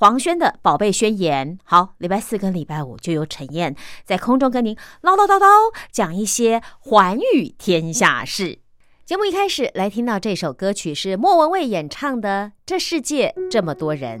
黄轩的《宝贝宣言》，好，礼拜四跟礼拜五就由陈燕在空中跟您唠唠叨叨讲一些寰宇天下事。节目一开始来听到这首歌曲是莫文蔚演唱的《这世界这么多人》。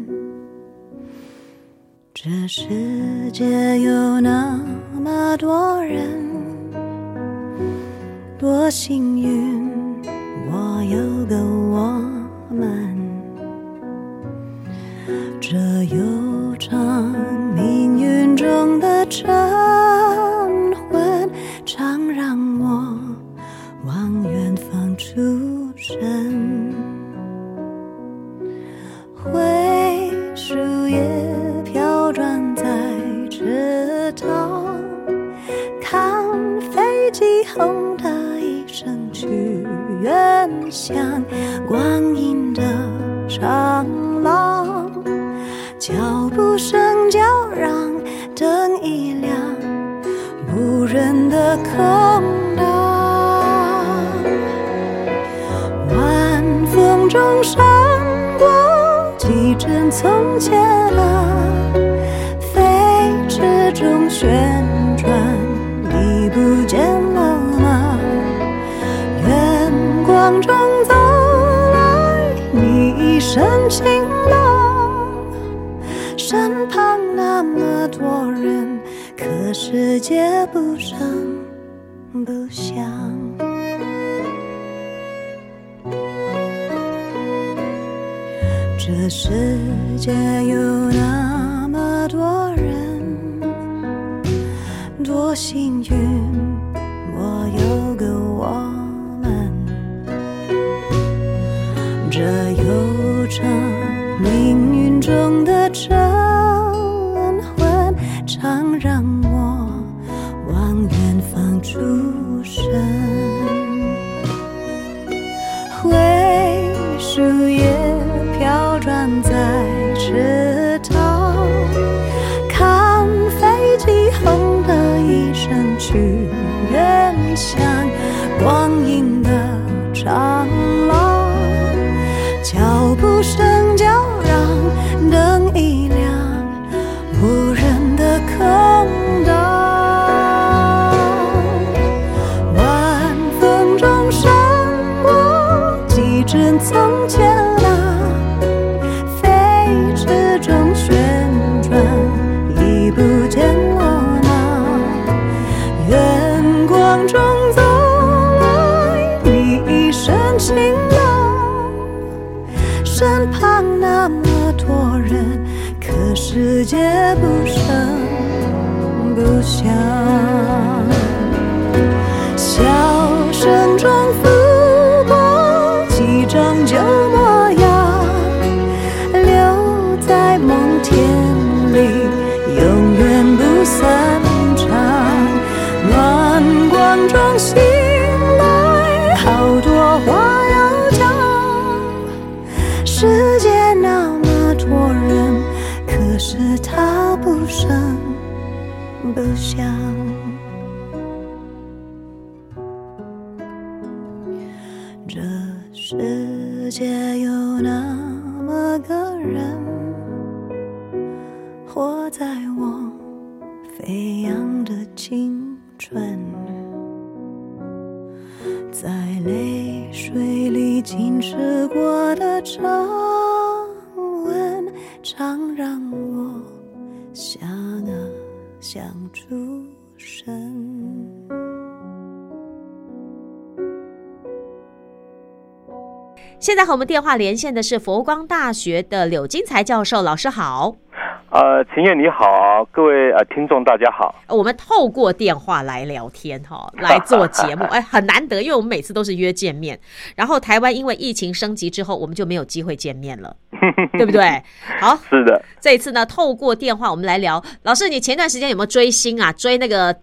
这世界有那么多人，多幸运，我有个我们。这悠长命运中的车空荡，晚风中闪过几帧从前啊。飞驰中旋转，你不见了吗？远光中走来，你一身晴朗。身旁那么多人，可世界不声不想。这世界有那么多人。多幸运，现在和我们电话连线的是佛光大学的柳金才教授，老师好。呃，秦燕你好，各位呃听众大家好。我们透过电话来聊天哈，来做节目，哎，很难得，因为我们每次都是约见面。然后台湾因为疫情升级之后，我们就没有机会见面了，对不对？好，是的，这一次呢，透过电话我们来聊。老师，你前段时间有没有追星啊？追那个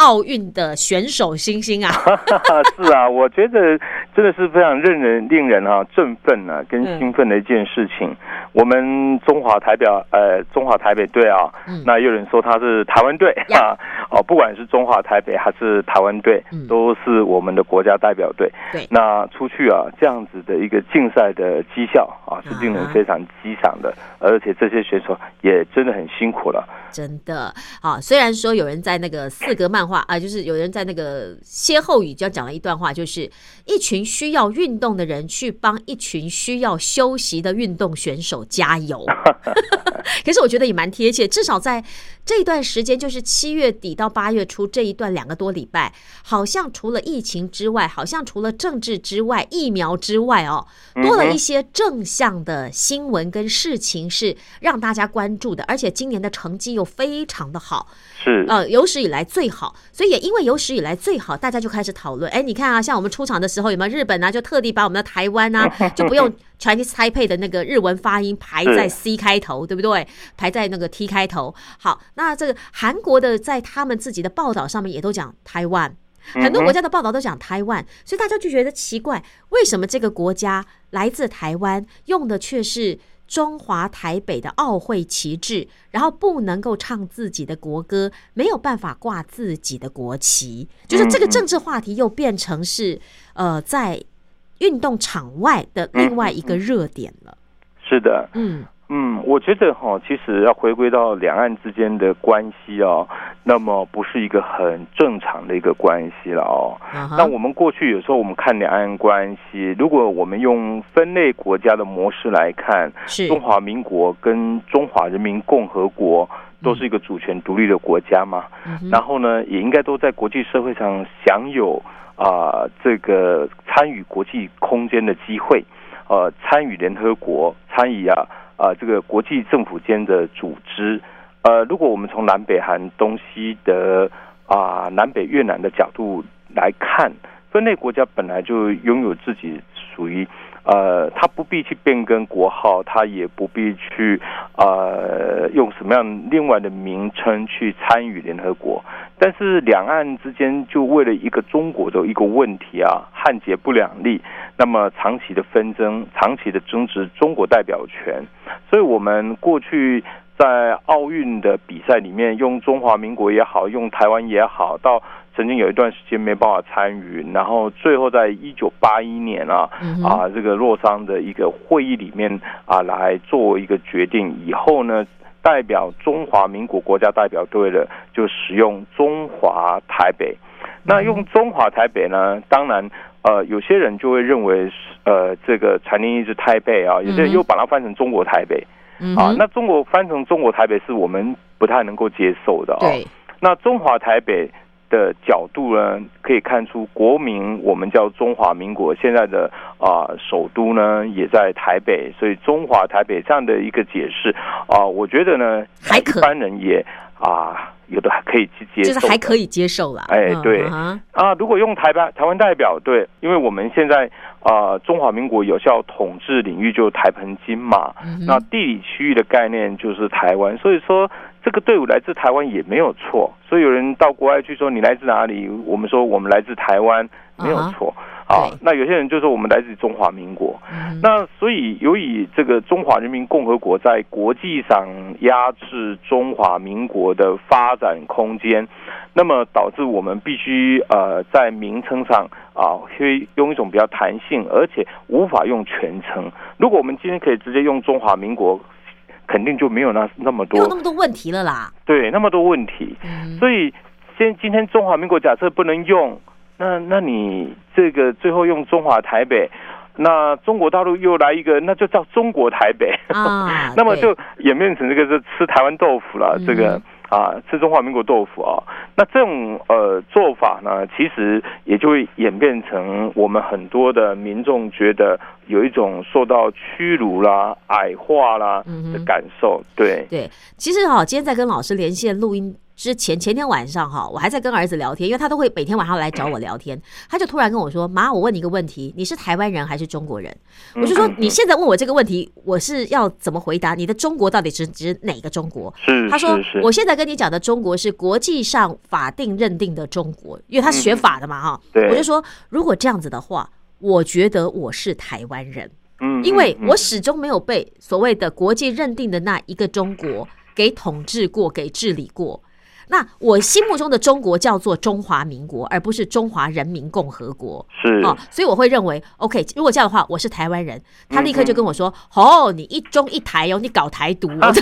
奥运的选手星星啊？是啊，我觉得真的是非常令人令人啊振奋啊，跟兴奋的一件事情。我们中华台表呃中华台北队啊，那有人说他是台湾队啊，哦，不管是中华台北还是台湾队，都是我们的国家代表队。对，那出去啊，这样子的一个竞赛的绩效啊，是令人非常激赏的，而且这些选手也真的很辛苦了。真的啊，虽然说有人在那个四格漫画啊，就是有人在那个歇后语就讲了一段话，就是一群需要运动的人去帮一群需要休息的运动选手加油。可是我觉得也蛮贴切，至少在这段时间，就是七月底到八月初这一段两个多礼拜，好像除了疫情之外，好像除了政治之外，疫苗之外哦，多了一些正向的新闻跟事情是让大家关注的，而且今年的成绩又非常的好，是呃有史以来最好，所以也因为有史以来最好，大家就开始讨论。哎，你看啊，像我们出场的时候，有没有日本啊，就特地把我们的台湾啊，就不用 Chinese Taipei 的那个日文发音排在 C 开头，对不对？排在那个 T 开头。好，那这个韩国的在他们自己的报道上面也都讲台湾，很多国家的报道都讲台湾，所以大家就觉得奇怪，为什么这个国家来自台湾，用的却是中华台北的奥会旗帜，然后不能够唱自己的国歌，没有办法挂自己的国旗，就是这个政治话题又变成是呃在运动场外的另外一个热点了。是的，嗯。嗯，我觉得哈，其实要回归到两岸之间的关系哦，那么不是一个很正常的一个关系了哦。那我们过去有时候我们看两岸关系，如果我们用分类国家的模式来看，是中华民国跟中华人民共和国都是一个主权独立的国家嘛，然后呢，也应该都在国际社会上享有啊这个参与国际空间的机会，呃，参与联合国，参与啊。啊，这个国际政府间的组织，呃，如果我们从南北韩、东西的啊、南北越南的角度来看，分类国家本来就拥有自己属于呃，他不必去变更国号，他也不必去呃用什么样另外的名称去参与联合国。但是两岸之间就为了一个中国的一个问题啊，汉结不两立。那么长期的纷争，长期的争执中国代表权，所以我们过去在奥运的比赛里面，用中华民国也好，用台湾也好，到曾经有一段时间没办法参与，然后最后在一九八一年啊啊这个洛桑的一个会议里面啊来做一个决定，以后呢代表中华民国国家代表队的就使用中华台北，那用中华台北呢，当然。呃，有些人就会认为，呃，这个产年一是台北啊，有些人又把它翻成中国台北，啊，那中国翻成中国台北是我们不太能够接受的啊。那中华台北的角度呢，可以看出国民我们叫中华民国，现在的啊首都呢也在台北，所以中华台北这样的一个解释啊，我觉得呢，一般人也啊。有的还可以去接受，就是还可以接受了。哎，对啊，如果用台湾台湾代表对，因为我们现在啊，中华民国有效统治领域就是台澎金马，那地理区域的概念就是台湾，所以说这个队伍来自台湾也没有错。所以有人到国外去说你来自哪里，我们说我们来自台湾没有错。啊，那有些人就说我们来自中华民国，那所以由于这个中华人民共和国在国际上压制中华民国的发展空间，那么导致我们必须呃在名称上啊，会用一种比较弹性，而且无法用全称。如果我们今天可以直接用中华民国，肯定就没有那那么多没有那么多问题了啦。对那么多问题。嗯，所以，现今天中华民国假设不能用，那那你这个最后用中华台北，那中国大陆又来一个，那就叫中国台北，啊 那么就演变成这个是吃台湾豆腐了，嗯这个啊吃中华民国豆腐啊，那这种呃做法呢，其实也就会演变成我们很多的民众觉得有一种受到屈辱啦、矮化啦嗯的感受，对，对，其实哈，今天在跟老师连线录音之前，前天晚上哈，我还在跟儿子聊天，因为他都会每天晚上来找我聊天。他就突然跟我说：“妈，我问你一个问题，你是台湾人还是中国人？”我就说：“你现在问我这个问题，我是要怎么回答？你的中国到底指指哪个中国？”是他说是是：“我现在跟你讲的中国是国际上法定认定的中国，因为他是学法的嘛，哈。对我就说，如果这样子的话，我觉得我是台湾人。嗯因为嗯我始终没有被所谓的国际认定的那一个中国给统治过、给治理过。那我心目中的中国叫做中华民国，而不是中华人民共和国。是哦，所以我会认为，OK，如果这样的话，我是台湾人。他立刻嗯就跟我说：“哦，你一中一台哦，你搞台独。哦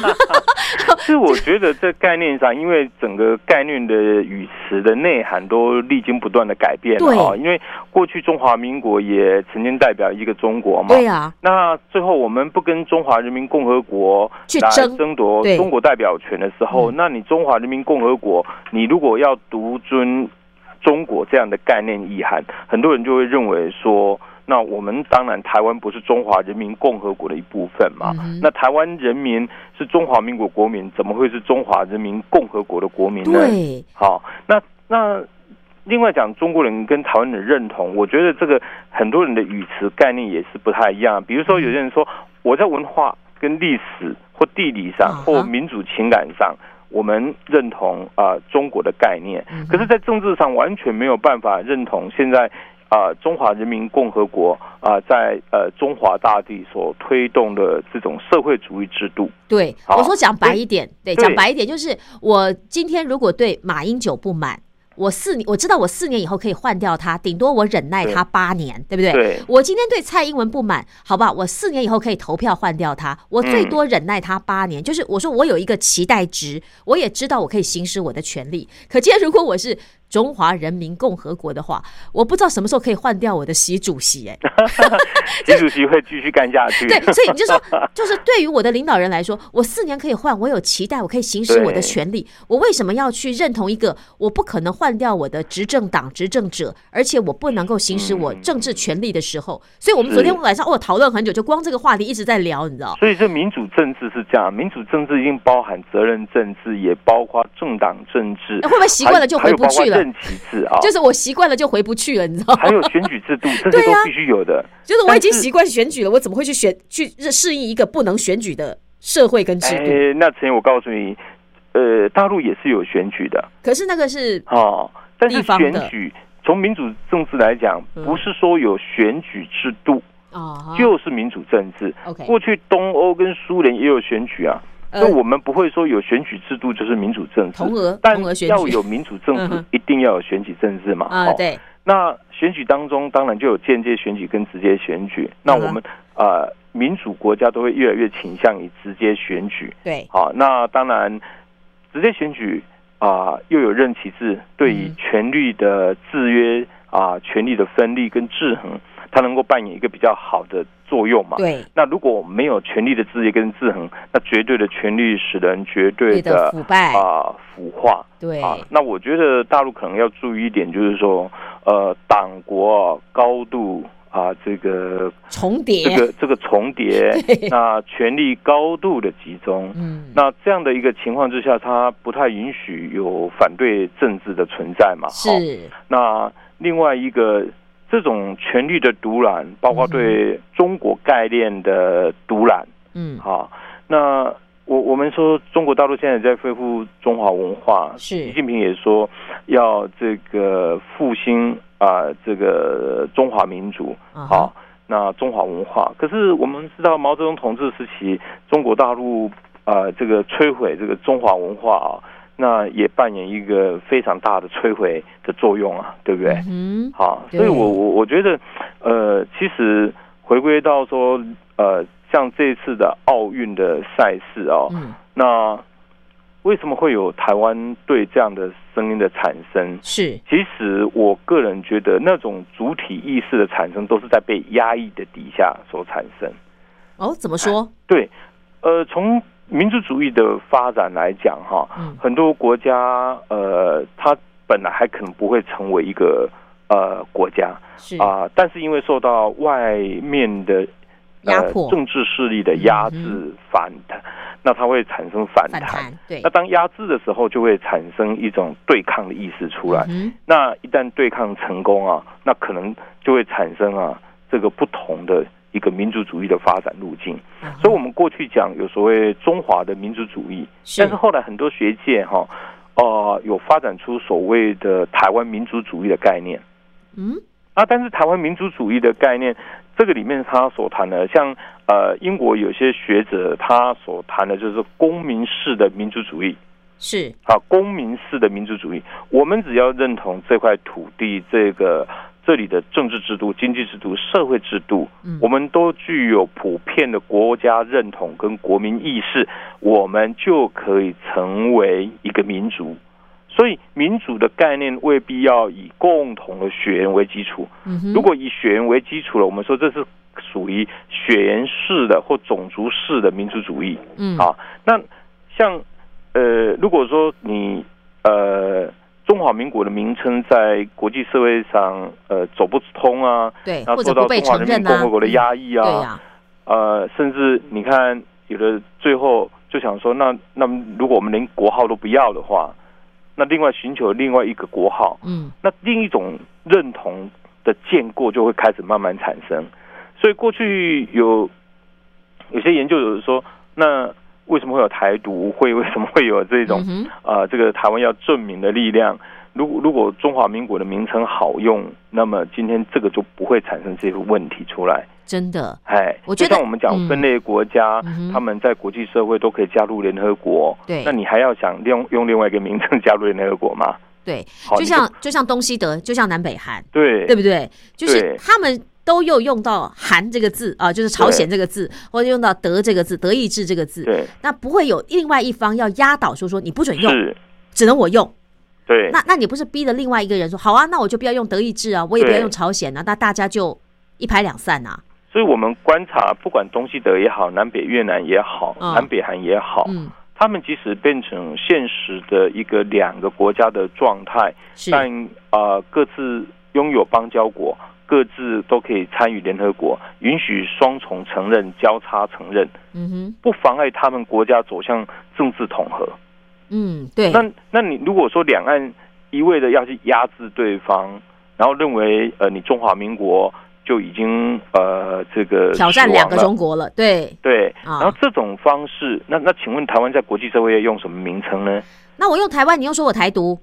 是我觉得这概念上，因为整个概念的语词的内涵都历经不断的改变对啊。因为过去中华民国也曾经代表一个中国嘛，对啊，那最后我们不跟中华人民共和国来去争争夺中国代表权的时候，嗯那你中华人民共和国，你如果要独尊中国这样的概念意涵，很多人就会认为说。那我们当然，台湾不是中华人民共和国的一部分嘛？嗯那台湾人民是中华民国国民，怎么会是中华人民共和国的国民呢？对，好，那那另外讲中国人跟台湾人的认同，我觉得这个很多人的语词概念也是不太一样。比如说，有些人说我在文化跟历史或地理上或民主情感上。我们认同啊、呃中国的概念可是，在政治上完全没有办法认同现在啊、呃中华人民共和国啊、在呃中华大地所推动的这种社会主义制度。对，我说讲白一点，对，对讲白一点就是我今天如果对马英九不满。我四年，我知道我四年以后可以换掉他，顶多我忍耐他八年，对不对？对我今天对蔡英文不满，好不好，我四年以后可以投票换掉他，我最多忍耐他八年。就是我说我有一个期待值，我也知道我可以行使我的权利。可今天如果我是中华人民共和国的话，我不知道什么时候可以换掉我的习主席、哎，习主席会继续干下去。对，所以你就说，就是对于我的领导人来说，我四年可以换，我有期待，我可以行使我的权利。我为什么要去认同一个我不可能换掉我的执政党执政者，而且我不能够行使我政治权利的时候？所以我们昨天晚上哦讨论很久，就光这个话题一直在聊，你知道？所以这民主政治是这样，民主政治已经包含责任政治，也包括政党政治，会不会习惯了就回不去了任期制啊，就是我习惯了就回不去了，你知道吗？还有选举制度，这些都必须有的。就是我已经习惯选举了，我怎么会去选去适应一个不能选举的社会跟制度？哎，那陈，我告诉你，呃，大陆也是有选举的可是那个是哦，但是选举从民主政治来讲，嗯不是说有选举制度哦，就是民主政治。OK，过去东欧跟苏联也有选举啊，呃我们不会说有选举制度就是民主政治。同额但要有民主政治嗯哼，一定要有选举政治嘛。啊，哦对，那选举当中，当然就有间接选举跟直接选举。那我们呃，民主国家都会越来越倾向于直接选举。对，好，那当然，直接选举啊、又有任期制，对于嗯权力的制约啊、权力的分立跟制衡，它能够扮演一个比较好的作用嘛。对，那如果没有权力的制约跟制衡，那绝对的权力使人绝对对的的腐败。啊、腐化。对，啊，那我觉得大陆可能要注意一点，就是说，呃，党国啊高度啊，这个重叠，这个这个重叠，那权力高度的集中，嗯，那这样的一个情况之下，它不太允许有反对政治的存在嘛。好是，那另外一个，这种权力的独揽，包括对中国概念的独揽，嗯，好，那我我们说中国大陆现在在恢复中华文化，是。习近平也说要这个复兴啊、这个中华民族，好，那中华文化。可是我们知道毛泽东同志时期，中国大陆啊、这个摧毁这个中华文化啊，那也扮演一个非常大的摧毁的作用啊，对不对？嗯，好，所以我我我觉得，呃，其实回归到说，呃，像这次的奥运的赛事哦，嗯，那为什么会有台湾队这样的声音的产生？是，其实我个人觉得，那种主体意识的产生，都是在被压抑的底下所产生。哦，怎么说？对，呃，从民族主义的发展来讲，哈，嗯。很多国家，呃，它本来还可能不会成为一个呃国家是。啊、但是因为受到外面的呃压迫。政治势力的压制嗯反弹，那它会产生反弹。对。那，当压制的时候，就会产生一种对抗的意识出来。嗯那一旦对抗成功啊，那可能就会产生啊这个不同的一个民族主义的发展路径。哼所以，我们过去讲有所谓中华的民族主义，是但是后来很多学界哈，呃，有发展出所谓的台湾民族主义的概念嗯啊。但是台湾民族主义的概念，这个里面他所谈的，像呃英国有些学者他所谈的就是公民式的民族主义。是啊，公民式的民族主义，我们只要认同这块土地、这个这里的政治制度、经济制度、社会制度，嗯我们都具有普遍的国家认同跟国民意识，我们就可以成为一个民族。所以，民主的概念未必要以共同的血缘为基础。如果以血缘为基础了，我们说这是属于血缘式的或种族式的民族主义。嗯啊，那像呃，如果说你呃中华民国的名称在国际社会上呃走不通啊，对，那或者不被受到中华人民共和国的压抑啊，呃，甚至你看有的最后就想说，那那么如果我们连国号都不要的话，那另外寻求另外一个国号，嗯。那另一种认同的建构就会开始慢慢产生。所以过去有有些研究者说，那为什么会有台独会？为什么会有这种嗯哼啊、这个台湾要证明的力量？如果如果中华民国的名称好用，那么今天这个就不会产生这个问题出来。真的，哎，我觉得就像我们讲嗯分裂国家，嗯他们在国际社会都可以加入联合国。对那你还要想用用另外一个名称加入联合国吗？对，好，就像就像东西德，就像南北韩，对对不对？就是他们都有用到“韩”这个字啊，就是朝鲜这个字，或者用到“德”这个字，德意志这个字，对。那不会有另外一方要压倒说说你不准用，只能我用。对。那那你不是逼了另外一个人说好啊，那我就不要用德意志啊，我也不要用朝鲜啊，那大家就一拍两散啊。所以我们观察，不管东西德也好，南北越南也好，嗯。南北韩也好，嗯，他们即使变成现实的一个两个国家的状态，是，但呃各自拥有邦交国，各自都可以参与联合国，允许双重承认、交叉承认，嗯哼，不妨碍他们国家走向政治统合。嗯，对，那那你如果说两岸一味的要去压制对方，然后认为呃你中华民国就已经呃这个挑战两个中国了，对。对，啊然后这种方式，那那请问台湾在国际社会要用什么名称呢？那我用台湾，你又说我台独，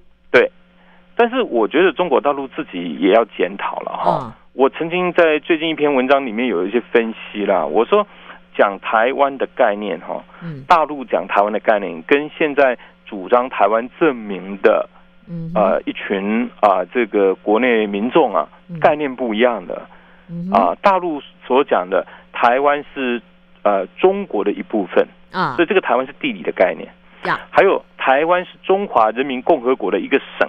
但是我觉得中国大陆自己也要检讨了哈。嗯。我曾经在最近一篇文章里面有一些分析啦，我说讲台湾的概念哈，嗯。大陆讲台湾的概念跟现在主张台湾证明的嗯，呃一群啊、这个国内民众啊嗯。概念不一样的。啊、大陆所讲的台湾是呃中国的一部分，啊。所以这个台湾是地理的概念。呀。还有台湾是中华人民共和国的一个省，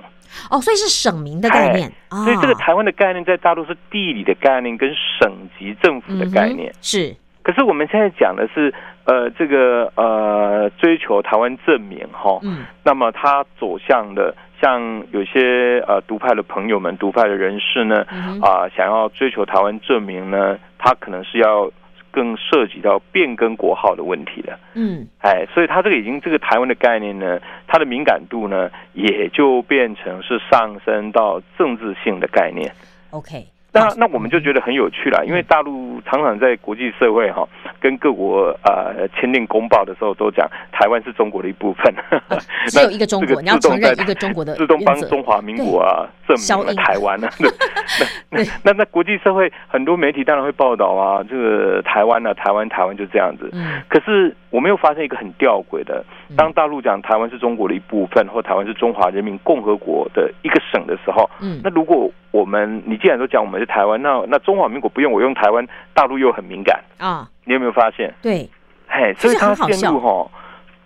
哦，所以是省民的概念。所以这个台湾的概念在大陆是地理的概念跟省级政府的概念。嗯是。可是我们现在讲的是呃这个呃追求台湾证明哈，嗯。那么他走向的像有些呃独派的朋友们、独派的人士呢啊、想要追求台湾证明呢，他可能是要更涉及到变更国号的问题了。嗯哎，所以它这个已经这个台湾的概念呢，它的敏感度呢，也就变成是上升到政治性的概念。，OK，那好那我们就觉得很有趣了，因为大陆常常在国际社会哈、跟各国呃签订公报的时候都讲台湾是中国的一部分，只有一个中这国，你要承认一个中国的自动帮中华民国啊证明了台湾啊。对。那那那国际社会很多媒体当然会报道啊，这个台湾呢、台湾台湾就这样子。嗯。可是我没有发现一个很吊诡的，当大陆讲台湾是中国的一部分，或台湾是中华人民共和国的一个省的时候，嗯。那如果我们你既然都讲我们是台湾，那那中华民国不用我用台湾，大陆又很敏感，啊，你有没有发现？对，嘿，其实所以他陷入哈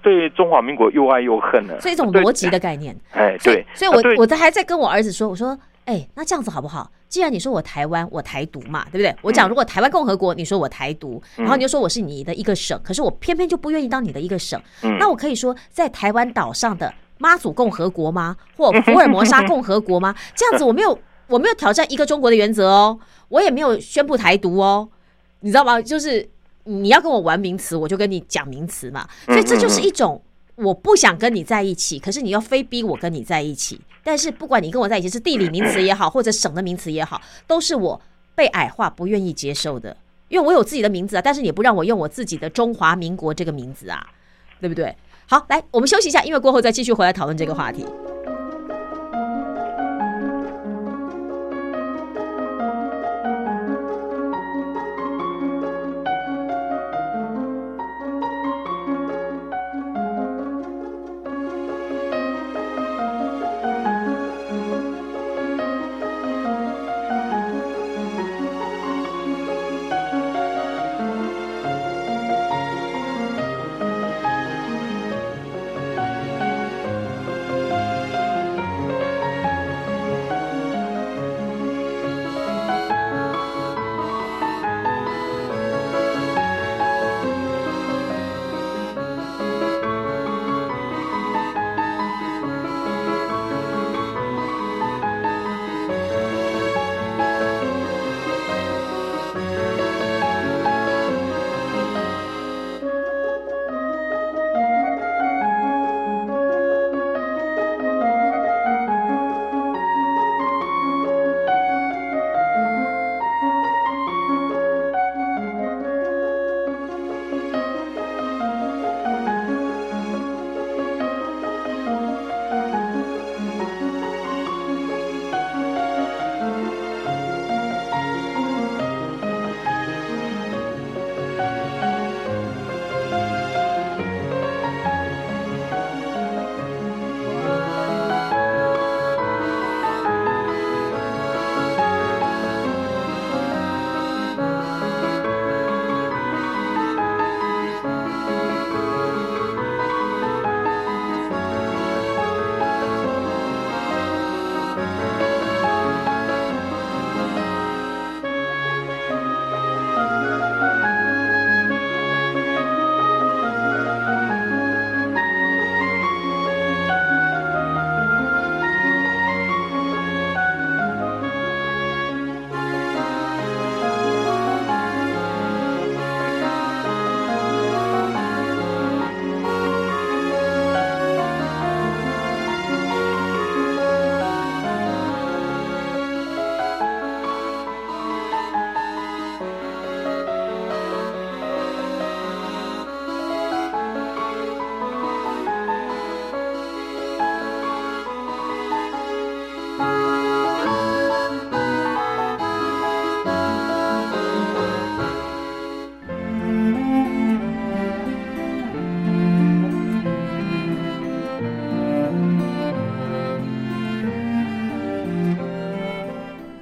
对中华民国又爱又恨呢，是一种对逻辑的概念。哎，所以对，，所以啊我我在还在跟我儿子说，我说，哎，那这样子好不好？既然你说我台湾，我台独嘛，对不对？我讲如果台湾共和国，你说我台独，然后你就说我是你的一个省，可是我偏偏就不愿意当你的一个省，嗯那我可以说在台湾岛上的妈祖共和国吗？或福尔摩沙共和国吗？这样子我没有我没有挑战一个中国的原则哦，我也没有宣布台独哦，你知道吗？就是你要跟我玩名词，我就跟你讲名词嘛，所以这就是一种。我不想跟你在一起，可是你又非逼我跟你在一起。但是不管你跟我在一起是地理名词也好，或者省的名词也好，都是我被矮化不愿意接受的。因为我有自己的名字啊，但是你不让我用我自己的中华民国这个名字啊，对不对？好，来，我们休息一下，因为过后再继续回来讨论这个话题。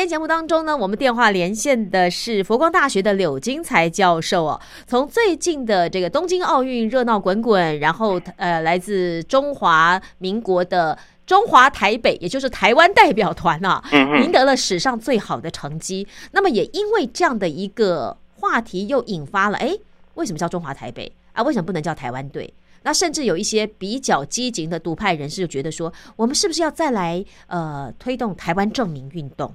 天节目当中呢，我们电话连线的是佛光大学的柳金才教授哦。从最近的这个东京奥运热闹滚滚，然后呃，来自中华民国的中华台北，也就是台湾代表团啊，嗯赢得了史上最好的成绩。那么也因为这样的一个话题，又引发了哎，为什么叫中华台北啊？为什么不能叫台湾队？那甚至有一些比较激进的独派人士就觉得说，我们是不是要再来呃推动台湾证明运动？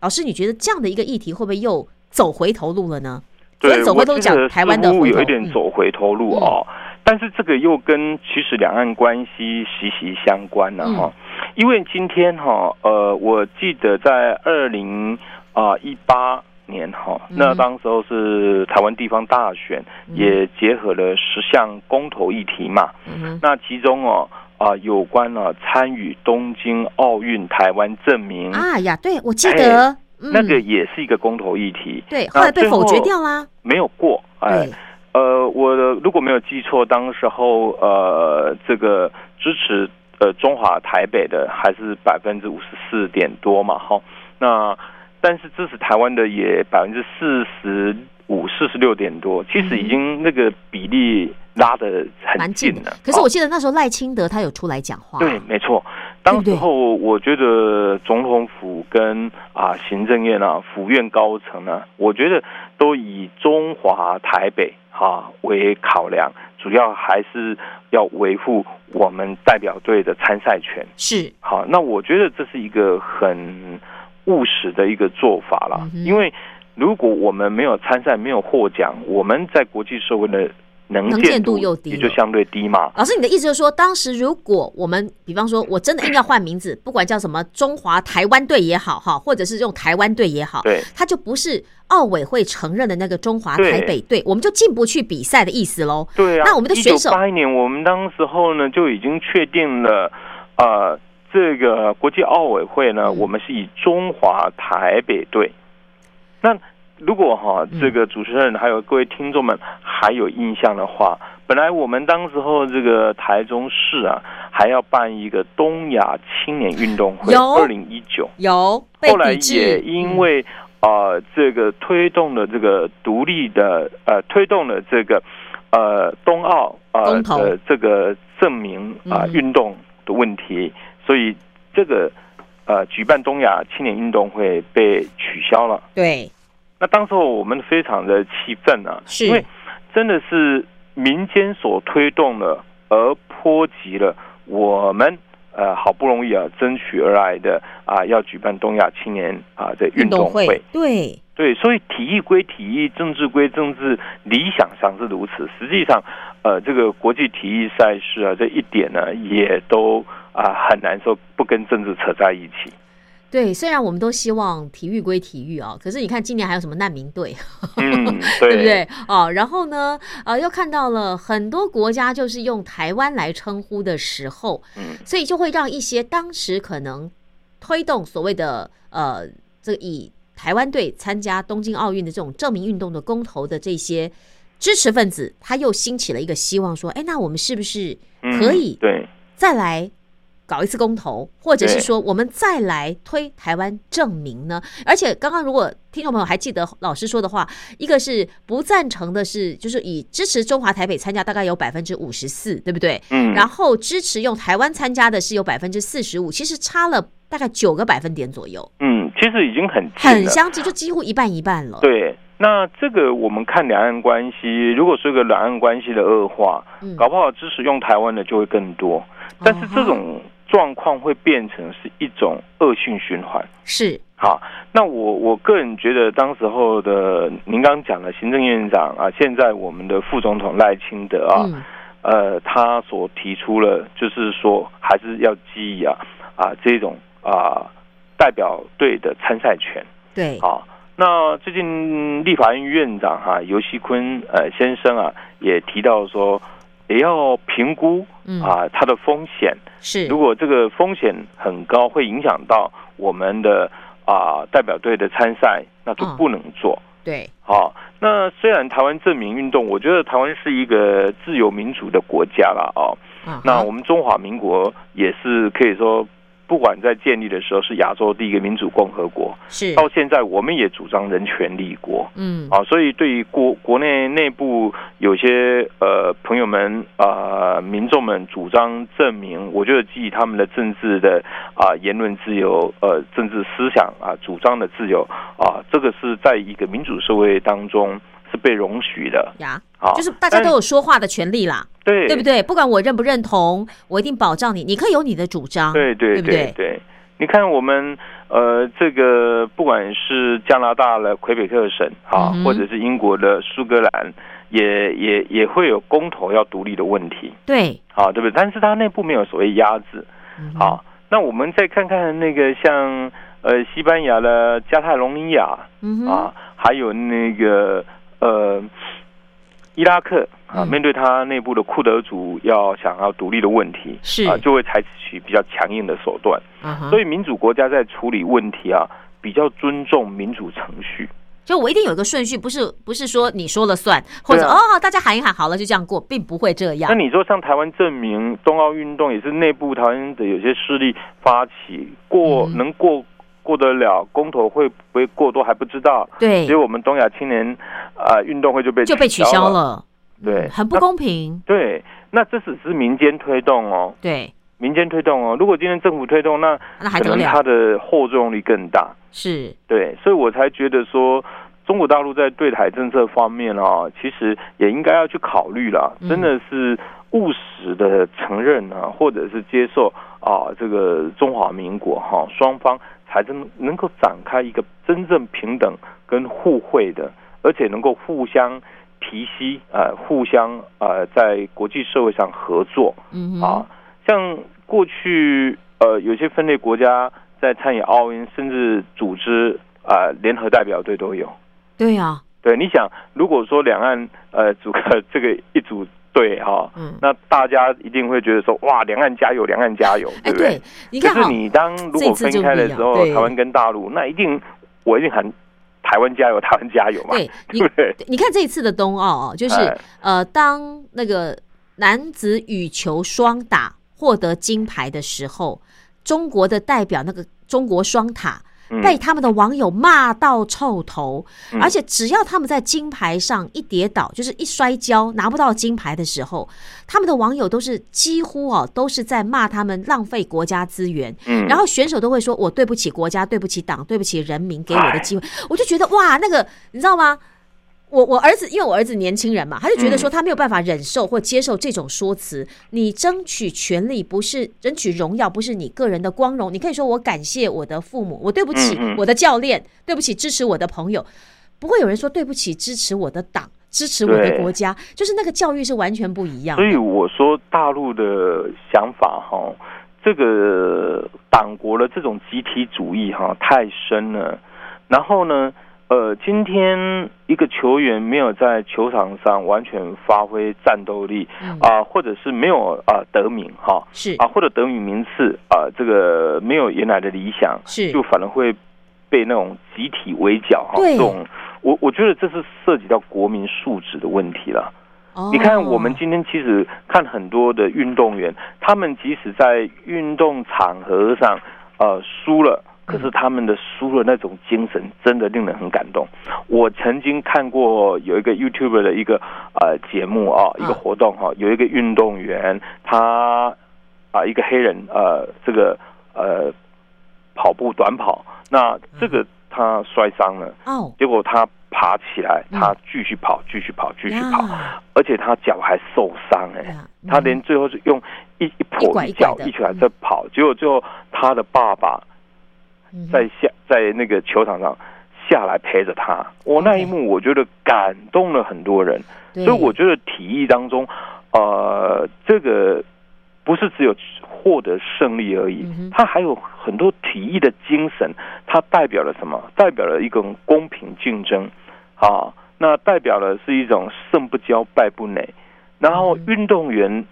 老师，你觉得这样的一个议题会不会又走回头路了呢？对，走回头讲台湾的有一点走回头路哦。但是这个又跟其实两岸关系息息相关了哈、因为今天哈呃，我记得在二零啊一八年哈，嗯那当时候是台湾地方大选，也结合了十项公投议题嘛。嗯那其中哦啊、有关了参与东京奥运台湾证明，啊呀，对我记得，嗯那个也是一个公投议题。对，那后来被否决掉啦。没有过，哎，，呃，我的如果没有记错，当时候呃，这个支持呃中华台北的还是百分之五十四点多嘛，哈，那但是支持台湾的也百分之四十五、四十六点多，其实已经那个比例拉的很近了。。近可是哦我记得那时候赖清德他有出来讲话，对，没错。当时候，我觉得总统府跟啊行政院啊府院高层呢，我觉得都以中华台北啊为考量，主要还是要维护我们代表队的参赛权。是，好，那我觉得这是一个很务实的一个做法啦，嗯因为如果我们没有参赛，没有获奖，我们在国际社会的能能见见度又低也就相对低嘛。老师，你的意思就是说，当时如果我们，比方说，我真的硬要换名字，不管叫什么中华台湾队也好，哈，或者是用台湾队也好，对它就不是奥委会承认的那个中华台北队，我们就进不去比赛的意思喽。对啊，那我们的选手八一年，我们当时候呢就已经确定了，呃，这个国际奥委会呢，嗯我们是以中华台北队。那如果哈、嗯。这个主持人还有各位听众们还有印象的话，本来我们当时候这个台中市啊，还要办一个东亚青年运动会，有。二零一九。有后来，也因为呃这个推动了这个独立的呃推动了这个呃冬奥呃的这个证明啊、嗯运动的问题，所以这个呃举办东亚青年运动会被取消了。嗯对那当时候我们非常的气愤啊，是因为真的是民间所推动的，而波及了我们呃好不容易啊争取而来的啊要举办东亚青年啊的运动会。对对，所以体育归体育，政治归政治，理想上是如此。实际上，呃，这个国际体育赛事啊，这一点呢，也都啊、很难说不跟政治扯在一起。对，虽然我们都希望体育归体育啊，可是你看今年还有什么难民队，嗯，对不对？哦，然后呢，呃，又看到了很多国家就是用台湾来称呼的时候，嗯，所以就会让一些当时可能推动所谓的呃，这个以台湾队参加东京奥运的这种证明运动的公投的这些支持分子，他又兴起了一个希望，说，哎，那我们是不是嗯可以对，再来搞一次公投，或者是说我们再来推台湾证明呢？而且刚刚如果听众朋友还记得老师说的话，一个是不赞成的是，就是以支持中华台北参加大概有百分之五十四，对不对？嗯，然后支持用台湾参加的是有百分之四十五，其实差了大概九个百分点左右，嗯，其实已经很。很相近，就几乎一半一半了。对，那这个我们看两岸关系，如果是个两岸关系的恶化，嗯搞不好支持用台湾的就会更多。但是这种状况会变成是一种恶性循环。是好，那我我个人觉得，当时候的您刚刚讲的行政院长啊，现在我们的副总统赖清德啊，嗯呃，他所提出了，就是说还是要基于啊啊这种啊代表队的参赛权。对，好，那最近立法院院长哈、尤锡坤呃先生啊，也提到说，也要评估嗯啊它的风险。是如果这个风险很高，会影响到我们的啊代表队的参赛，那就嗯不能做。对，好，那虽然台湾证明运动，我觉得台湾是一个自由民主的国家啦。哦。啊那我们中华民国也是可以说，不管在建立的时候是亚洲第一个民主共和国，是到现在我们也主张人权立国。嗯啊，所以对于国国内内部有些呃朋友们啊、民众们主张证明，我觉得基于他们的政治的啊、言论自由、呃政治思想啊、主张的自由啊，这个是在一个民主社会当中是被容许的呀，啊，就是大家都有说话的权利啦。对对不对？不管我认不认同，我一定保障你，你可以有你的主张，对对对不对？对，你看我们呃，这个不管是加拿大的魁北克省啊，嗯或者是英国的苏格兰，也也也会有公投要独立的问题对，啊，对不对？但是它内部没有所谓压制。嗯哼好，那我们再看看那个像呃西班牙的加泰隆尼亚啊，还有那个呃伊拉克啊，嗯面对他内部的库德族要想要独立的问题，是啊，就会采取比较强硬的手段。所以民主国家在处理问题啊，比较尊重民主程序。就我一定有一个顺序，不是不是说你说了算，或者、啊哦大家喊一喊好了就这样过，并不会这样那。你说像台湾证明冬奥运动也是内部台湾的有些势力发起过，嗯能过过得了公投会不会过多还不知道。对所以我们东亚青年啊、运动会就被就被取消了。对嗯很不公平。对，那这只是民间推动哦，对，民间推动哦。如果今天政府推动，那那还得可能它？的后作用力更大。是，对，所以我才觉得说，中国大陆在对台政策方面啊，其实也应该要去考虑了，嗯真的是务实的承认啊，或者是接受啊，这个中华民国哈、双方才能能够展开一个真正平等跟互惠的，而且能够互相提携，呃，互相呃，在国际社会上合作。嗯哼，啊，像过去呃有些分裂国家在参与奥运，甚至组织啊、呃联合代表队都有。对呀，对，你想，如果说两岸呃组个这个一组队哈、嗯，那大家一定会觉得说哇，两岸加油，两岸加油，哎，对不对？可是，你当如果分开的时候台湾跟大陆，那一定我一定喊台湾加油，台湾加油嘛，对 你对？你看这一次的冬奥哦，就是哎呃，当那个男子羽球双打获得金牌的时候，中国的代表那个中国双塔嗯被他们的网友骂到臭头，嗯而且只要他们在金牌上一跌倒，就是一摔跤拿不到金牌的时候，他们的网友都是几乎哦都是在骂他们浪费国家资源，嗯然后选手都会说：“我对不起国家，对不起党，对不起人民给我的机会。”我就觉得哇，那个你知道吗？我我儿子，因为我儿子年轻人嘛，他就觉得嗯说他没有办法忍受或接受这种说辞。你争取权利不是争取荣耀，不是你个人的光荣。你可以说我感谢我的父母，我对不起我的教练，对不起支持我的朋友。不会有人说对不起支持我的党，支持我的国家，就是那个教育是完全不一样的。所以我说大陆的想法哈，这个党国的这种集体主义哈太深了。然后呢，呃，今天一个球员没有在球场上完全发挥战斗力嗯啊、或者是没有啊、得名哈是啊，或者得名名次啊、这个没有原来的理想，是就反而会被那种集体围剿哈。这种我我觉得这是涉及到国民素质的问题了。哦你看，我们今天其实看很多的运动员，他们即使在运动场合上，呃，输了，可是他们的输了那种精神，真的令人很感动。我曾经看过有一个 YouTube 的一个呃节目啊，一个活动哈、有一个运动员，他啊、一个黑人呃，这个呃跑步短跑，那这个他摔伤了，哦，结果他爬起来，嗯。他继续跑，继续跑，继续跑。而且他脚还受伤哎、他连最后是用一一一跛脚一起来在跑，结果最后他的爸爸嗯在下在那个球场上下来陪着他，我那一幕我觉得感动了很多人，所以我觉得体育当中，呃，这个不是只有获得胜利而已它还有很多体育的精神，它代表了什么？代表了一种公平竞争。啊，那代表了是一种胜不骄败不馁。然后嗯。运动员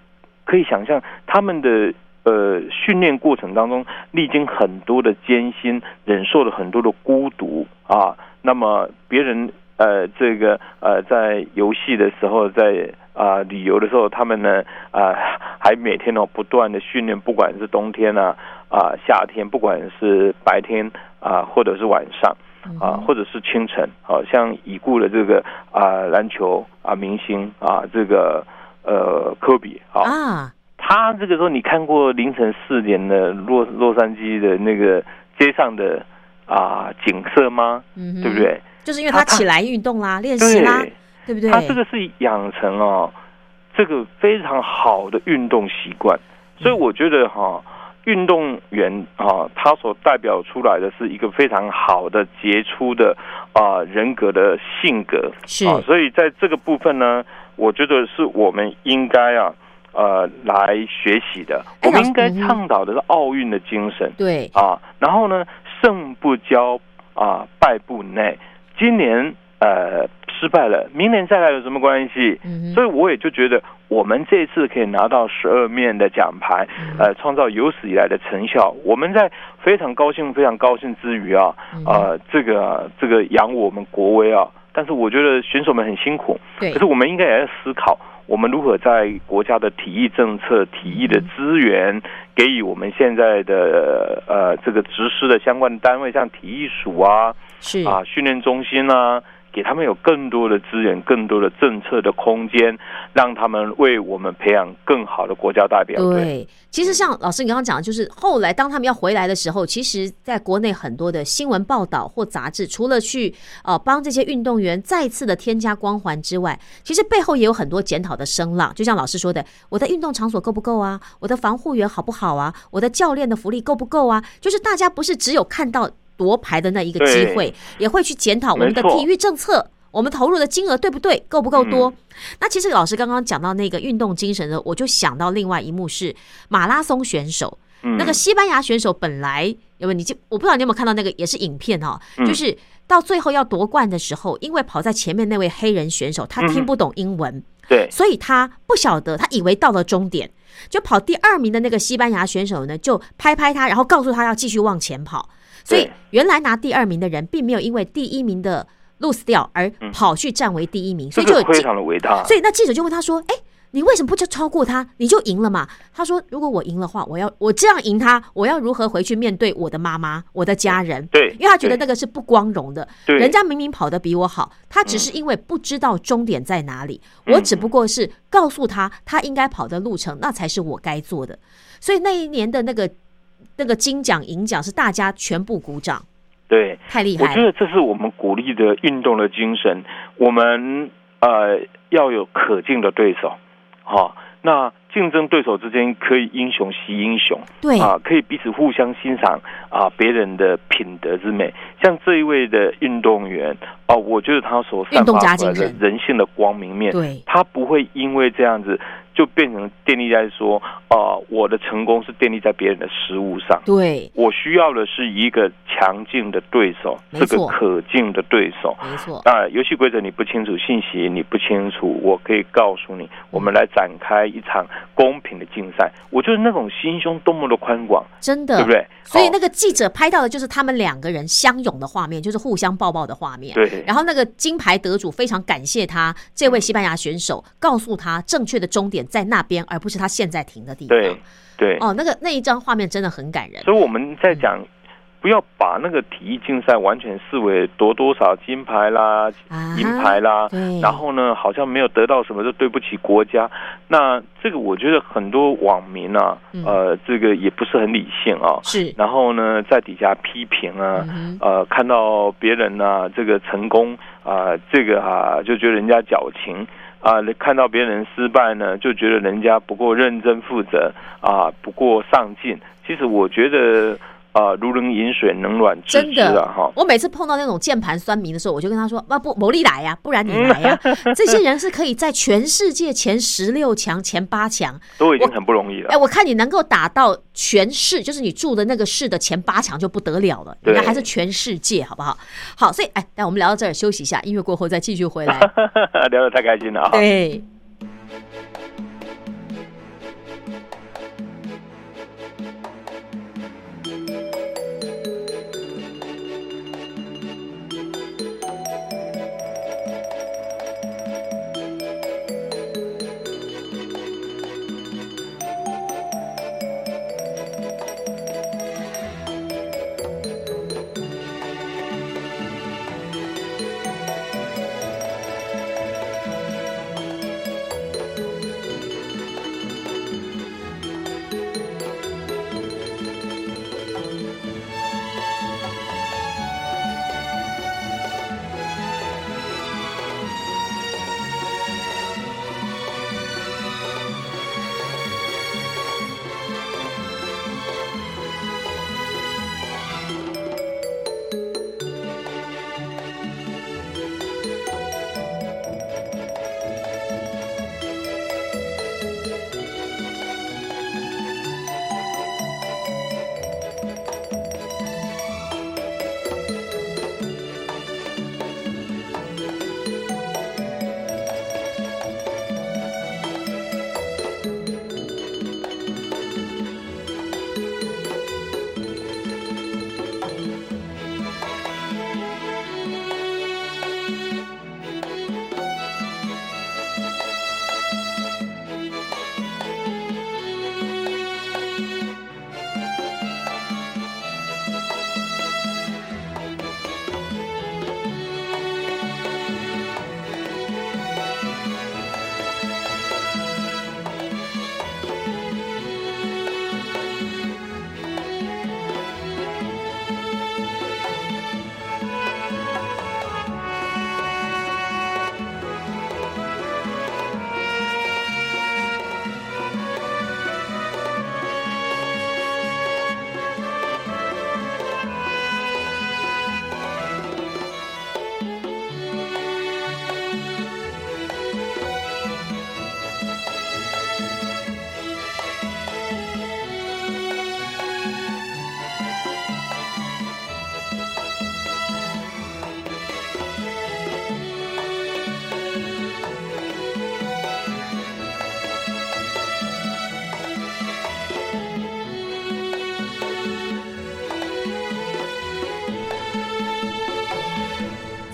可以想象他们的呃训练过程当中历经很多的艰辛，忍受了很多的孤独啊。那么别人呃这个呃在游戏的时候，在啊、旅游的时候，他们呢啊、还每天哦不断的训练，不管是冬天啊啊、夏天，不管是白天啊、或者是晚上。啊，或者是清晨，好、像已故的这个啊、篮球啊明星啊，这个呃科比啊，啊，他这个时候你看过凌晨四点的洛洛杉矶的那个街上的啊景色吗？嗯对不？对？就是因为他起来运动啦，练习啦，对，不对？他这个是养成哦，这个非常好的运动习惯，所以我觉得哈、运动员啊，他所代表出来的是一个非常好的杰出的啊人格的性格，是啊，所以在这个部分呢，我觉得是我们应该啊呃来学习的。我们应该倡导的是奥运的精神对，啊，然后呢，胜不骄啊，败不馁。今年呃失败了，明年再来有什么关系？嗯，所以我也就觉得，我们这一次可以拿到十二面的奖牌，嗯呃，创造有史以来的成效。我们在非常高兴、非常高兴之余啊，嗯呃，这个这个扬我们国威啊，但是我觉得选手们很辛苦，对可是我们应该也要思考，我们如何在国家的体育政策、体育的资源，给予我们现在的呃这个实施的相关单位，像体育署啊，是。啊，训练中心啊，给他们有更多的资源、更多的政策的空间，让他们为我们培养更好的国家代表。对，其实像老师你刚刚讲，就是后来当他们要回来的时候，其实在国内很多的新闻报道或杂志，除了去呃帮这些运动员再次的添加光环之外，其实背后也有很多检讨的声浪。就像老师说的，我的运动场所够不够啊？我的防护员好不好啊？我的教练的福利够不够啊？就是大家不是只有看到夺牌的那一个机会，也会去检讨我们的体育政策。我们投入的金额对不对？够不够多？那其实老师刚刚讲到那个运动精神呢，我就想到另外一幕是马拉松选手，嗯那个西班牙选手本来有没有你就我不知道你有没有看到那个也是影片哈、嗯就是到最后要夺冠的时候，因为跑在前面那位黑人选手他听不懂英文，对，所以他不晓得，他以为到了终点，就跑第二名的那个西班牙选手呢，就拍拍他，然后告诉他要继续往前跑。所以原来拿第二名的人，并没有因为第一名的 lose 掉而跑去占为第一名，所以就非常的伟大。所以那记者就问他说：“哎，你为什么不就超过他，你就赢了嘛？”他说：“如果我赢的话，我要我这样赢他，我要如何回去面对我的妈妈、我的家人？对因为他觉得那个是不光荣的。对人家明明跑得比我好，他只是因为不知道终点在哪里，我只不过是告诉他他应该跑的路程，那才是我该做的。所以那一年的那个那个金奖银奖是大家全部鼓掌，对，太厉害了。我觉得这是我们鼓励的运动的精神。我们呃要有可敬的对手，哈、那竞争对手之间可以英雄惜英雄，对，啊，可以彼此互相欣赏啊别人的品德之美。像这一位的运动员啊，我觉得他所散发出来的人性的光明面，对，他不会因为这样子就变成建立在说啊我的成功是建立在别人的失误上。对，我需要的是一个强劲的对手，这个可敬的对手。没错，啊，游戏规则你不清楚，信息你不清楚，我可以告诉你，我们来展开一场公平的竞赛。我觉得那种心胸多么的宽广，真的，对不对？哦所以那个记者拍到的就是他们两个人相拥的画面，就是互相抱抱的画面。对然后那个金牌得主非常感谢他这位西班牙选手，告诉他正确的终点在那边，而不是他现在停的地方。对对，哦，那个那一张画面真的很感人。所以我们在讲。不要把那个体育竞赛完全视为夺多少金牌啦、啊银牌啦，然后呢，好像没有得到什么就对不起国家。那这个我觉得很多网民啊，嗯呃，这个也不是很理性啊。是，然后呢，在底下批评啊，嗯呃，看到别人呢、这个成功啊、这个啊就觉得人家矫情啊、看到别人失败呢，就觉得人家不够认真负责啊、不够上进。其实我觉得啊、如人饮水，冷暖自真的知啊，哈。我每次碰到那种键盘酸民的时候，我就跟他说：“啊不，某利来呀、不然你来呀、这些人是可以在全世界前十六强、前八强。都已经很不容易了。哎，我看你能够打到全市，就是你住的那个市的前八强就不得了了，对人家还是全世界，好不好？好，所以哎，那我们聊到这儿休息一下，音乐过后再继续回来。聊得太开心了啊！对。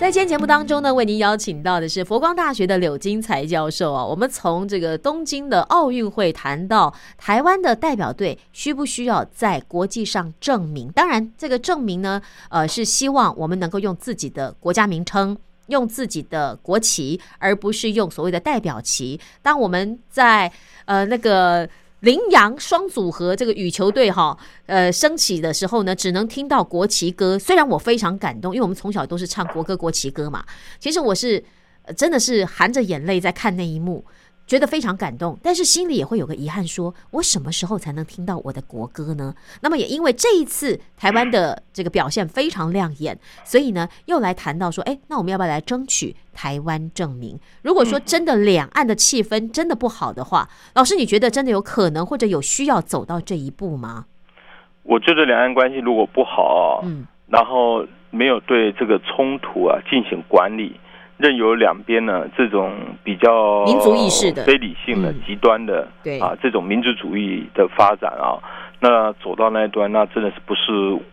在今天节目当中呢，为您邀请到的是佛光大学的柳金才教授啊。我们从这个东京的奥运会谈到台湾的代表队需不需要在国际上证明？当然，这个证明呢，呃，是希望我们能够用自己的国家名称，用自己的国旗，而不是用所谓的代表旗。当我们在呃那个。羚羊双组合这个羽球队哈，呃，升起的时候呢，只能听到国旗歌。虽然我非常感动，因为我们从小都是唱国歌、国旗歌嘛。其实我是真的是含着眼泪在看那一幕。觉得非常感动，但是心里也会有个遗憾，说我什么时候才能听到我的国歌呢？那么也因为这一次台湾的这个表现非常亮眼，所以呢又来谈到说，哎，那我们要不要来争取台湾证明？如果说真的两岸的气氛真的不好的话，老师你觉得真的有可能或者有需要走到这一步吗？我觉得两岸关系如果不好，嗯，然后没有对这个冲突啊进行管理。任由两边呢这种比较民族意识的、非理性的、极端的，对啊，这种民族主义的发展啊，那走到那一端，那真的是不是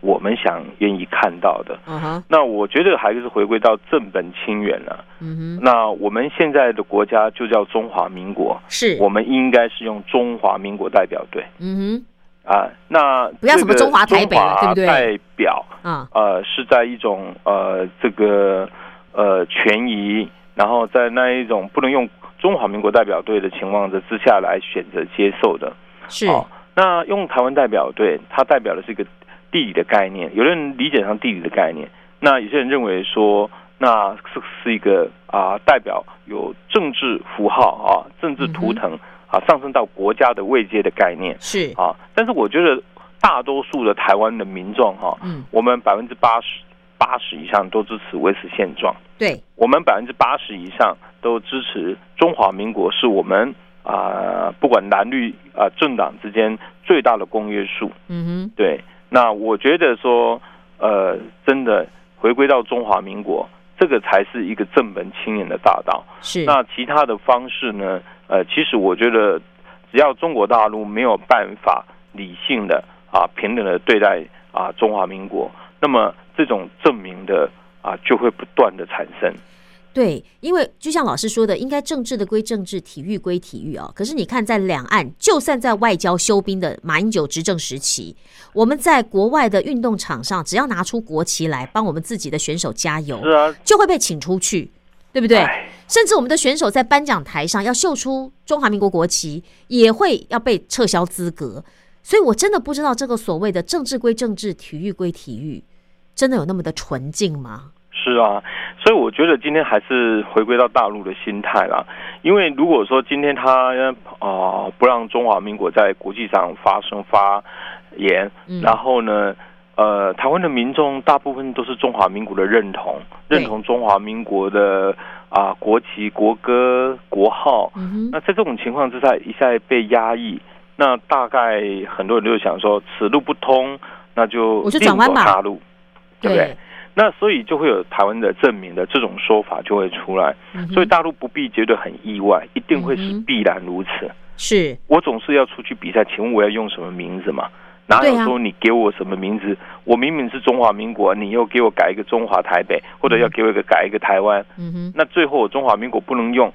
我们想愿意看到的。嗯哼，那我觉得还是回归到正本清源了。嗯哼，那我们现在的国家就叫中华民国，是我们应该是用中华民国代表队。嗯哼，啊，那不要什么中华台北了，对不对？代表啊，呃，是在一种呃这个。呃，权益，然后在那一种不能用中华民国代表队的情况之下来选择接受的，是。那用台湾代表队，它代表的是一个地理的概念。有人理解成地理的概念，那有些人认为说，那是是一个啊，代表有政治符号啊，政治图腾啊，上升到国家的位阶的概念是啊。但是我觉得大多数的台湾的民众哈，嗯，我们百分之八十。八十以上都支持维持现状，对我们百分之八十以上都支持中华民国，是我们啊，不管蓝绿啊政党之间最大的公约数。嗯哼，对。那我觉得说，呃，真的回归到中华民国，这个才是一个正本清源的大道。是。那其他的方式呢？呃，其实我觉得，只要中国大陆没有办法理性的啊平等的对待啊中华民国，那么。这种证明的啊，就会不断的产生。对，因为就像老师说的，应该政治的归政治，体育归体育啊。可是你看，在两岸，就算在外交休兵的马英九执政时期，我们在国外的运动场上，只要拿出国旗来帮我们自己的选手加油，是啊，就会被请出去，对不对？甚至我们的选手在颁奖台上要秀出中华民国国旗，也会要被撤销资格。所以我真的不知道这个所谓的政治归政治，体育归体育。真的有那么的纯净吗？是啊，所以我觉得今天还是回归到大陆的心态啦。因为如果说今天他啊不让中华民国在国际上发声发言，然后呢，呃，台湾的民众大部分都是中华民国的认同，认同中华民国的啊国旗、国歌、国号。那在这种情况之下，一下被压抑，那大概很多人就想说，此路不通，那就我就转弯吧。大陆。对不对？那所以就会有台湾的证明的这种说法就会出来，所以大陆不必觉得很意外，一定会是必然如此。是我总是要出去比赛，请问我要用什么名字嘛？哪有说你给我什么名字？我明明是中华民国，你又给我改一个中华台北，或者要给我一个改一个台湾？嗯哼，那最后我中华民国不能用，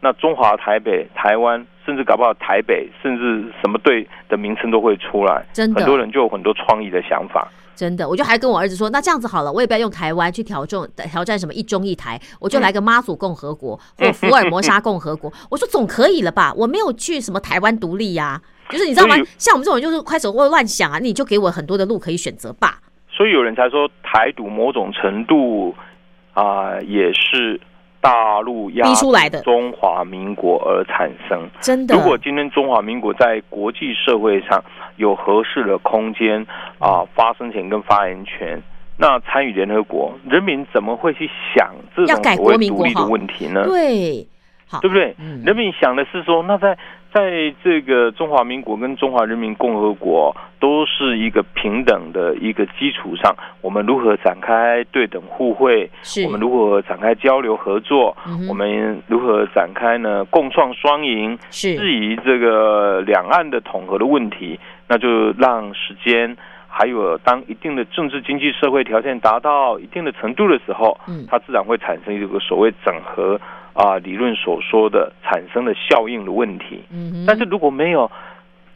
那中华台北、台湾，甚至搞不好台北，甚至什么队的名称都会出来。真的，很多人就有很多创意的想法。真的，我就还跟我儿子说，那这样子好了，我也不要用台湾去挑战挑战什么一中一台，我就来个妈祖共和国 或福尔摩沙共和国。我说总可以了吧？我没有去什么台湾独立呀，就是你知道吗？像我们这种就是快手会乱想啊，你就给我很多的路可以选择吧。所以有人才说台独某种程度啊，也是。大陆压出来的中华民国而产生，真的。如果今天中华民国在国际社会上有合适的空间啊，发声权跟发言权，那参与联合国，人民怎么会去想这种所谓独立的问题呢？对，好，对不对？人民想的是说，那在。在这个中华民国跟中华人民共和国都是一个平等的一个基础上，我们如何展开对等互惠？我们如何展开交流合作？我们如何展开呢？共创双赢？是至于这个两岸的统合的问题，那就让时间还有当一定的政治、经济、社会条件达到一定的程度的时候，嗯它自然会产生一个所谓整合啊、理论所说的产生的效应的问题。嗯，但是如果没有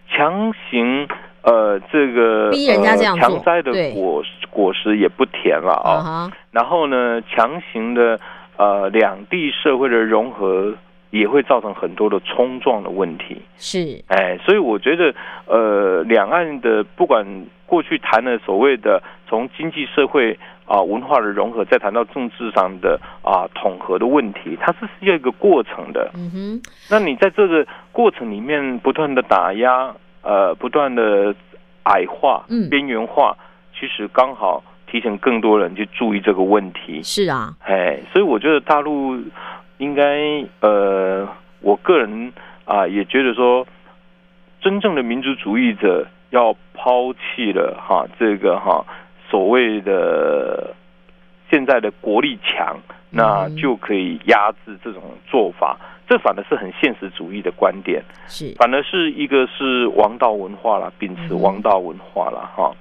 强行呃这个逼人家这样强摘的果果实也不甜了啊、然后呢，强行的呃两地社会的融合也会造成很多的冲撞的问题。是，哎，所以我觉得，呃，两岸的不管过去谈的所谓的从经济社会啊、文化的融合，再谈到政治上的啊、统合的问题，它是需要一个过程的。嗯哼，那你在这个过程里面不断的打压，呃，不断的矮化嗯、边缘化，其实刚好提醒更多人去注意这个问题。是啊，哎，所以我觉得大陆应该，呃，我个人啊、也觉得说，真正的民族主义者要抛弃了哈这个哈所谓的现在的国力强，那嗯就可以压制这种做法。这反而是很现实主义的观点，是，反而是一个是王道文化啦，秉持王道文化啦。哈。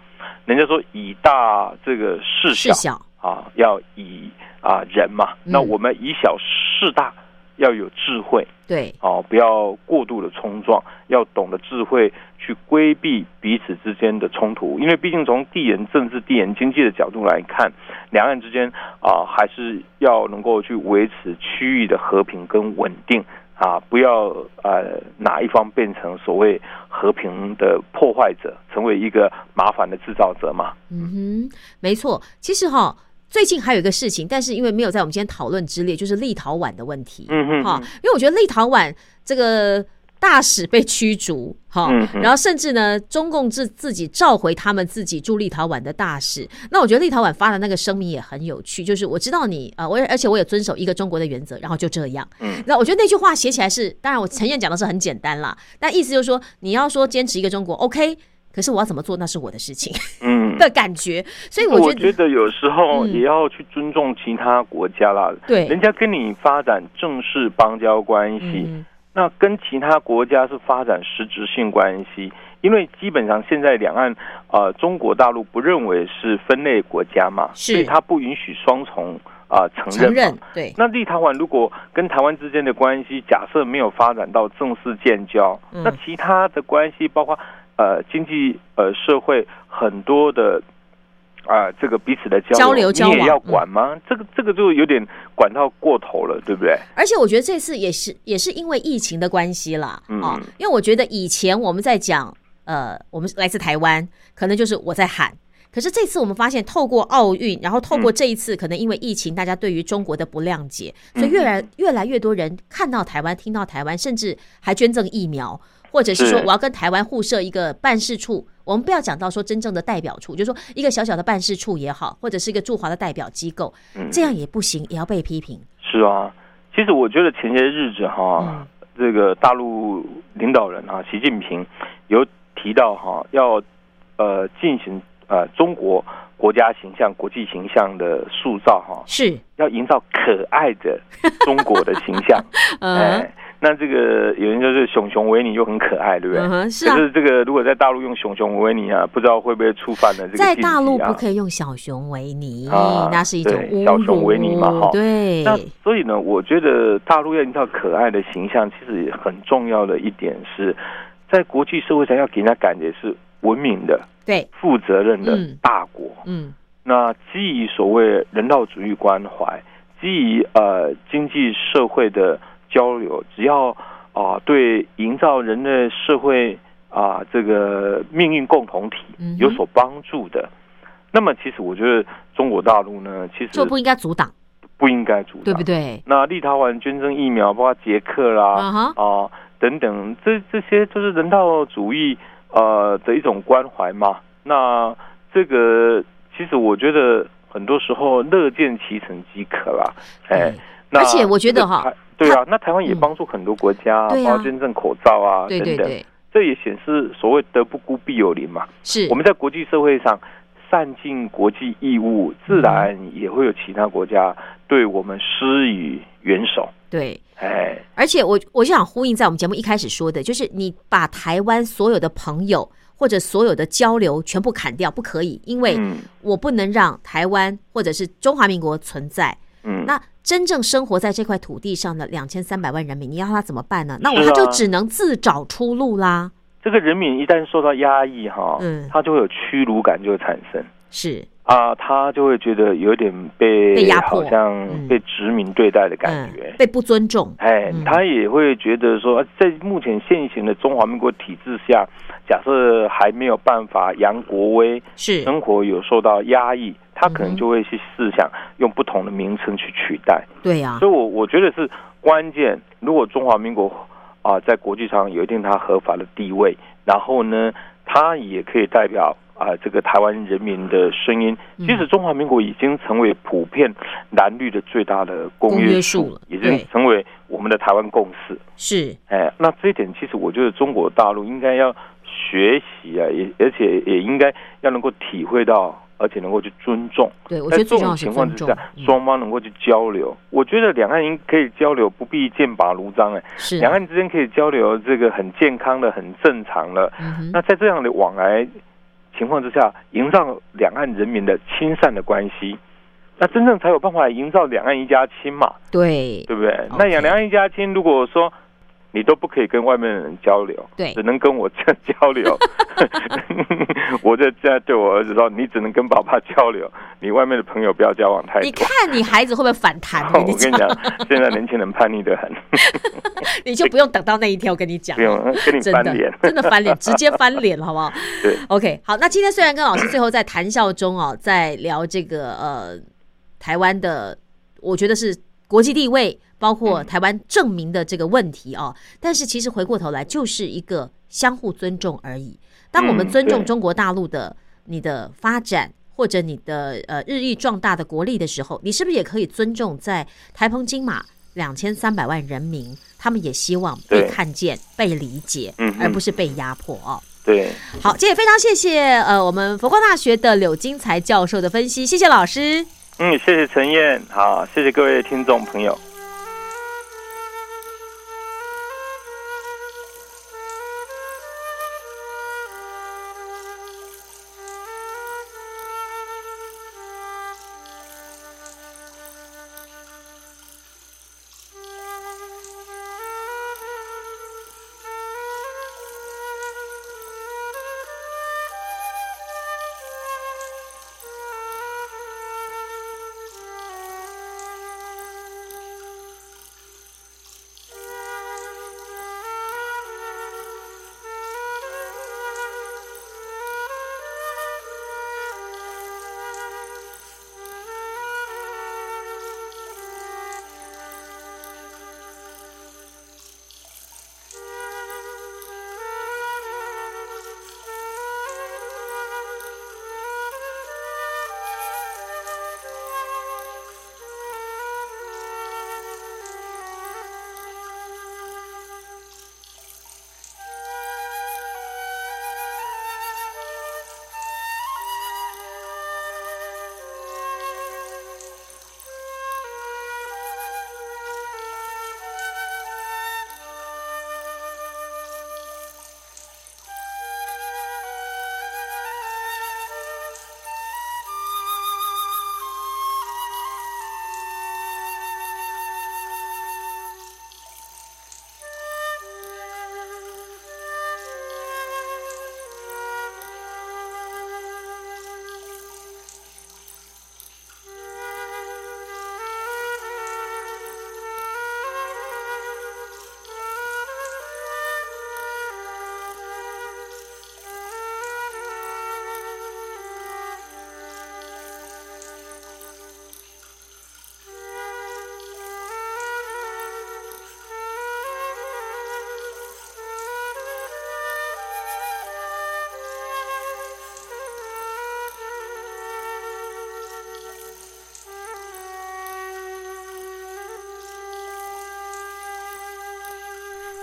人家说以大这个事小，啊，要以啊人嘛，嗯那我们以小事大，要有智慧对，哦，不要过度的冲撞，要懂得智慧去规避彼此之间的冲突，因为毕竟从地缘政治、地缘经济的角度来看，两岸之间啊，还是要能够去维持区域的和平跟稳定。啊，不要呃哪一方变成所谓和平的破坏者，成为一个麻烦的制造者嘛？嗯哼，没错。其实哈，最近还有一个事情，但是因为没有在我们今天讨论之列，就是立陶宛的问题。嗯哼哈，因为我觉得立陶宛这个大使被驱逐，哈嗯，嗯然后甚至呢，中共自自己召回他们自己驻立陶宛的大使。那我觉得立陶宛发的那个声明也很有趣，就是我知道你呃，我也而且我也遵守一个中国的原则，然后就这样。嗯，那我觉得那句话写起来是，当然我陈燕讲的是很简单啦，但意思就是说你要说坚持一个中国，OK。可是我要怎么做，那是我的事情嗯，的感觉，所以我我觉得觉得有时候嗯也要去尊重其他国家啦。对人家跟你发展正式邦交关系，嗯那跟其他国家是发展实质性关系。因为基本上现在两岸呃中国大陆不认为是分类国家嘛，所以它不允许双重啊、承认。承认对，那立陶宛如果跟台湾之间的关系假设没有发展到正式建交，嗯那其他的关系包括呃经济呃社会很多的啊、这个彼此的交交流交流你也要管吗？这个这个就有点管到过头了，对不对？而且我觉得这次也是也是因为疫情的关系啦，嗯哦，因为我觉得以前我们在讲，呃，我们来自台湾，可能就是我在喊。可是这次我们发现，透过奥运，然后透嗯过这一次，可能因为疫情，大家对于中国的不谅解，所以越嗯来越来越多人看到台湾，听到台湾，甚至还捐赠疫苗，或者是说我要跟台湾互设一个办事处。我们不要讲到说真正的代表处，就是说一个小小的办事处也好，或者是一个驻华的代表机构，嗯这样也不行，也要被批评。是啊，其实我觉得前些日子哈，嗯这个大陆领导人哈，习近平有提到哈，要呃进行呃中国国家形象、国际形象的塑造哈，是，要营造可爱的中国的形象。嗯哎，那这个有人就是熊熊维尼又很可爱，对不对？嗯，是啊。可，是这个如果在大陆用熊熊维尼啊，不知道会不会触犯了这个在大陆不可以用小熊维尼，啊那是一种。小熊维尼嘛哈。对，那所以呢，我觉得大陆要营造可爱的形象，其实很重要的一点是，在国际社会上要给人家感觉是文明的、对，负责任的嗯大国。嗯，那基于所谓人道主义关怀，基于呃经济社会的交流，只要啊、对营造人类社会啊、这个命运共同体有所帮助的，那么其实我觉得中国大陆呢，其实就不应该阻挡，不应该阻挡，对不？对？那立陶宛捐赠疫苗，包括捷克啦啊等等，这这些就是人道主义呃的一种关怀嘛。那这个其实我觉得很多时候乐见其成即可啦。哎，那而且我觉得哈对啊，那台湾也帮助很多国家，包括捐赠口罩啊等等，对对对，这也显示所谓德不孤必有邻嘛。是我们在国际社会上善尽国际义务，自然也会有其他国家对我们施以援手。对。哎，而且我我就想呼应在我们节目一开始说的，就是你把台湾所有的朋友或者所有的交流全部砍掉，不可以，因为嗯我不能让台湾或者是中华民国存在。嗯，那真正生活在这块土地上的两千三百万人民，你要他怎么办呢？那他就只能自找出路啦。这个人民一旦受到压抑哈，嗯。他就会有屈辱感就会产生。是，啊，他就会觉得有点被被压迫好像嗯被殖民对待的感嗯觉。，被不尊重。哎嗯，他也会觉得说，在目前现行的中华民国体制下，假设还没有办法扬国威，是，生活有受到压抑，他可能就会去试想用不同的名称去取代。对呀、所以我我觉得是关键。如果中华民国啊、在国际上有一定它合法的地位，然后呢，它也可以代表啊、这个台湾人民的声音。嗯其实中华民国已经成为普遍蓝绿的最大的公公约约数了已经成为我们的台湾共识。是，哎，那这一点其实我觉得中国大陆应该要学习啊，也而且也应该要能够体会到，而且能够去尊重。对，我觉得重要是种情况尊重之下。，嗯双方能够去交流，我觉得两岸应可以交流，不必剑拔弩张。哎，是啊两岸之间可以交流，这个很健康的、很正常的。嗯哼，那在这样的往来情况之下，营造两岸人民的亲善的关系，那真正才有办法营造两岸一家亲嘛，对。对不对？那养两岸一家亲，如果说你都不可以跟外面的人交流，对只能跟我这样交流。我在现在对我儿子说，你只能跟爸爸交流，你外面的朋友不要交往太多你。看你孩子会不会反弹？我我跟你讲，跟你讲，现在年轻人叛逆的很，你就不用等到那一天，我跟你讲不，用跟你翻脸。真的翻脸，直接翻脸，好不好？对，OK，好。那今天虽然跟老师最后在谈笑中哦，在聊这个呃台湾的，我觉得是国际地位，包括嗯台湾证明的这个问题哦，但是其实回过头来就是一个相互尊重而已。当我们嗯尊重中国大陆的你的发展。或者你的呃日益壮大的国力的时候，你是不是也可以尊重在台澎金马两千三百万人民，他们也希望被看见、被理解，嗯而不是被压迫哦。对，好，今天也非常谢谢呃我们佛光大学的柳金才教授的分析，谢谢老师。嗯，谢谢陈燕，好，谢谢各位听众朋友。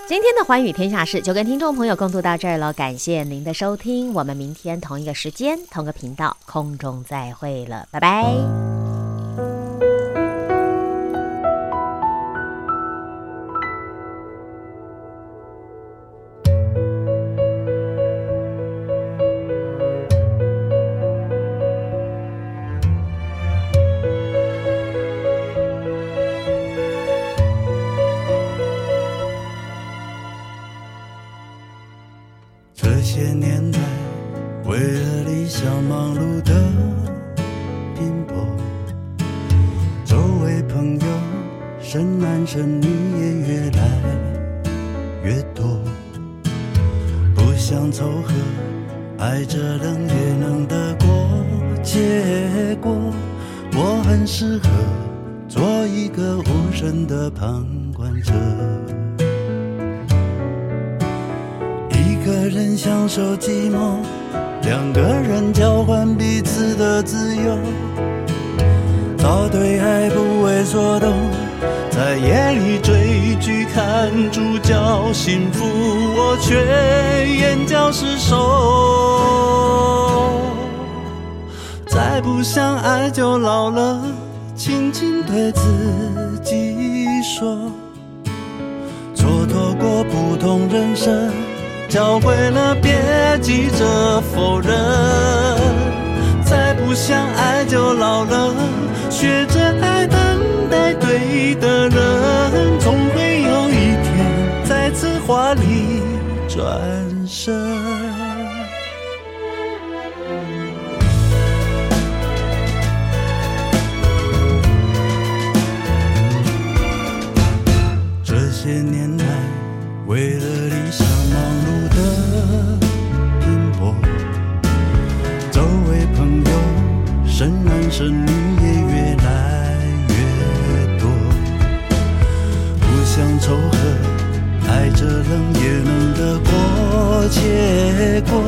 今天的寰宇天下事就跟听众朋友共度到这儿了，感谢您的收听，我们明天同一个时间同个频道空中再会了，拜拜。些年受寂寞，两个人交换彼此的自由。早对爱不为所动，在夜里追剧看主角幸福，我却眼角失手。再不想爱就老了，轻轻对自己说，蹉跎过不同人生。教会了别急着否认，再不想爱就老了，学着爱等待对的人，总会有一天再次华丽转结果。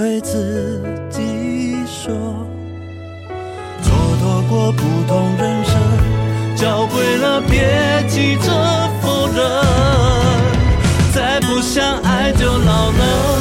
对自己说。蹉跎过不同人生，教会了别急着否认。再不想爱就老了，